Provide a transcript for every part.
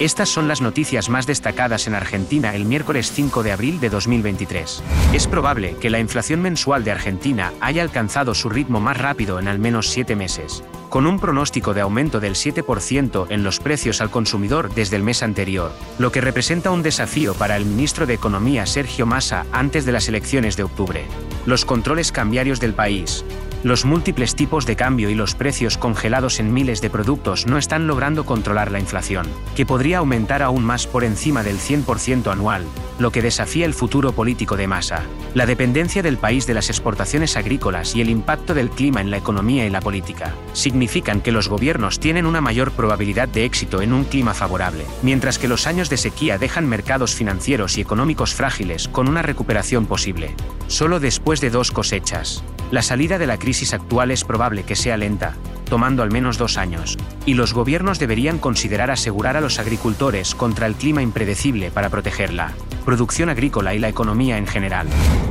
Estas son las noticias más destacadas en Argentina el miércoles 5 de abril de 2023. Es probable que la inflación mensual de Argentina haya alcanzado su ritmo más rápido en al menos siete meses, con un pronóstico de aumento del 7% en los precios al consumidor desde el mes anterior, lo que representa un desafío para el ministro de Economía Sergio Massa antes de las elecciones de octubre. Los controles cambiarios del país, los múltiples tipos de cambio y los precios congelados en miles de productos no están logrando controlar la inflación, que podría aumentar aún más por encima del 100% anual, lo que desafía el futuro político de masa. La dependencia del país de las exportaciones agrícolas y el impacto del clima en la economía y la política significan que los gobiernos tienen una mayor probabilidad de éxito en un clima favorable, mientras que los años de sequía dejan mercados financieros y económicos frágiles con una recuperación posible. Solo después de dos cosechas, la salida de la crisis actual es probable que sea lenta, tomando al menos dos años, y los gobiernos deberían considerar asegurar a los agricultores contra el clima impredecible para protegerla, producción agrícola y la economía en general.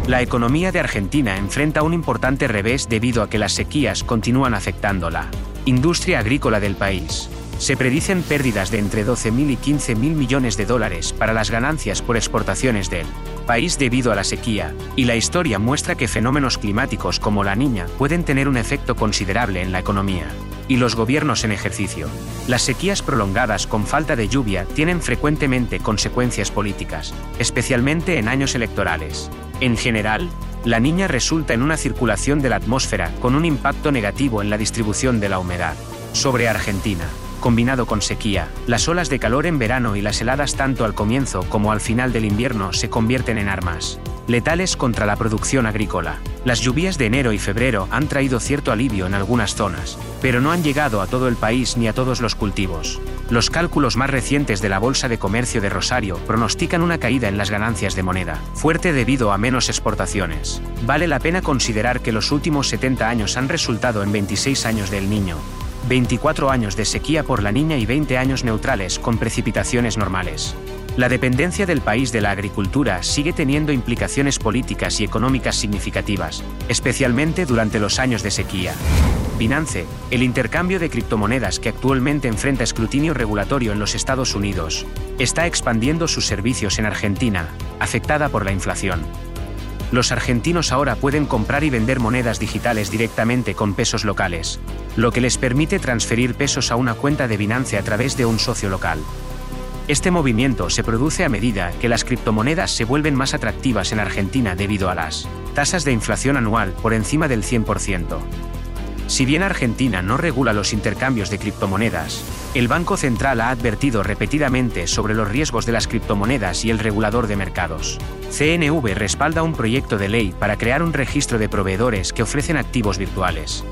La economía de Argentina enfrenta un importante revés debido a que las sequías continúan afectando la industria agrícola del país. Se predicen pérdidas de entre 12.000 y 15.000 millones de dólares para las ganancias por exportaciones del país debido a la sequía, y la historia muestra que fenómenos climáticos como la niña pueden tener un efecto considerable en la economía y los gobiernos en ejercicio. Las sequías prolongadas con falta de lluvia tienen frecuentemente consecuencias políticas, especialmente en años electorales. En general, la niña resulta en una circulación de la atmósfera con un impacto negativo en la distribución de la humedad. Sobre Argentina combinado con sequía, las olas de calor en verano y las heladas tanto al comienzo como al final del invierno se convierten en armas letales contra la producción agrícola. Las lluvias de enero y febrero han traído cierto alivio en algunas zonas, pero no han llegado a todo el país ni a todos los cultivos. Los cálculos más recientes de la Bolsa de Comercio de Rosario pronostican una caída en las ganancias de moneda, fuerte debido a menos exportaciones. Vale la pena considerar que los últimos 70 años han resultado en 26 años del niño, 24 años de sequía por la niña y 20 años neutrales con precipitaciones normales. La dependencia del país de la agricultura sigue teniendo implicaciones políticas y económicas significativas, especialmente durante los años de sequía. Binance, el intercambio de criptomonedas que actualmente enfrenta escrutinio regulatorio en los Estados Unidos, está expandiendo sus servicios en Argentina, afectada por la inflación. Los argentinos ahora pueden comprar y vender monedas digitales directamente con pesos locales, lo que les permite transferir pesos a una cuenta de Binance a través de un socio local. Este movimiento se produce a medida que las criptomonedas se vuelven más atractivas en Argentina debido a las tasas de inflación anual por encima del 100%. Si bien Argentina no regula los intercambios de criptomonedas, el Banco Central ha advertido repetidamente sobre los riesgos de las criptomonedas y el regulador de mercados. CNV respalda un proyecto de ley para crear un registro de proveedores que ofrecen activos virtuales.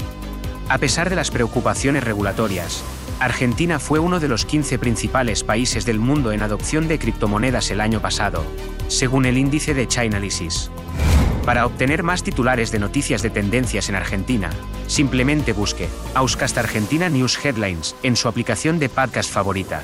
A pesar de las preocupaciones regulatorias, Argentina fue uno de los 15 principales países del mundo en adopción de criptomonedas el año pasado, según el índice de Chainalysis. Para obtener más titulares de noticias de tendencias en Argentina, simplemente busque Auscast Argentina News Headlines en su aplicación de podcast favorita.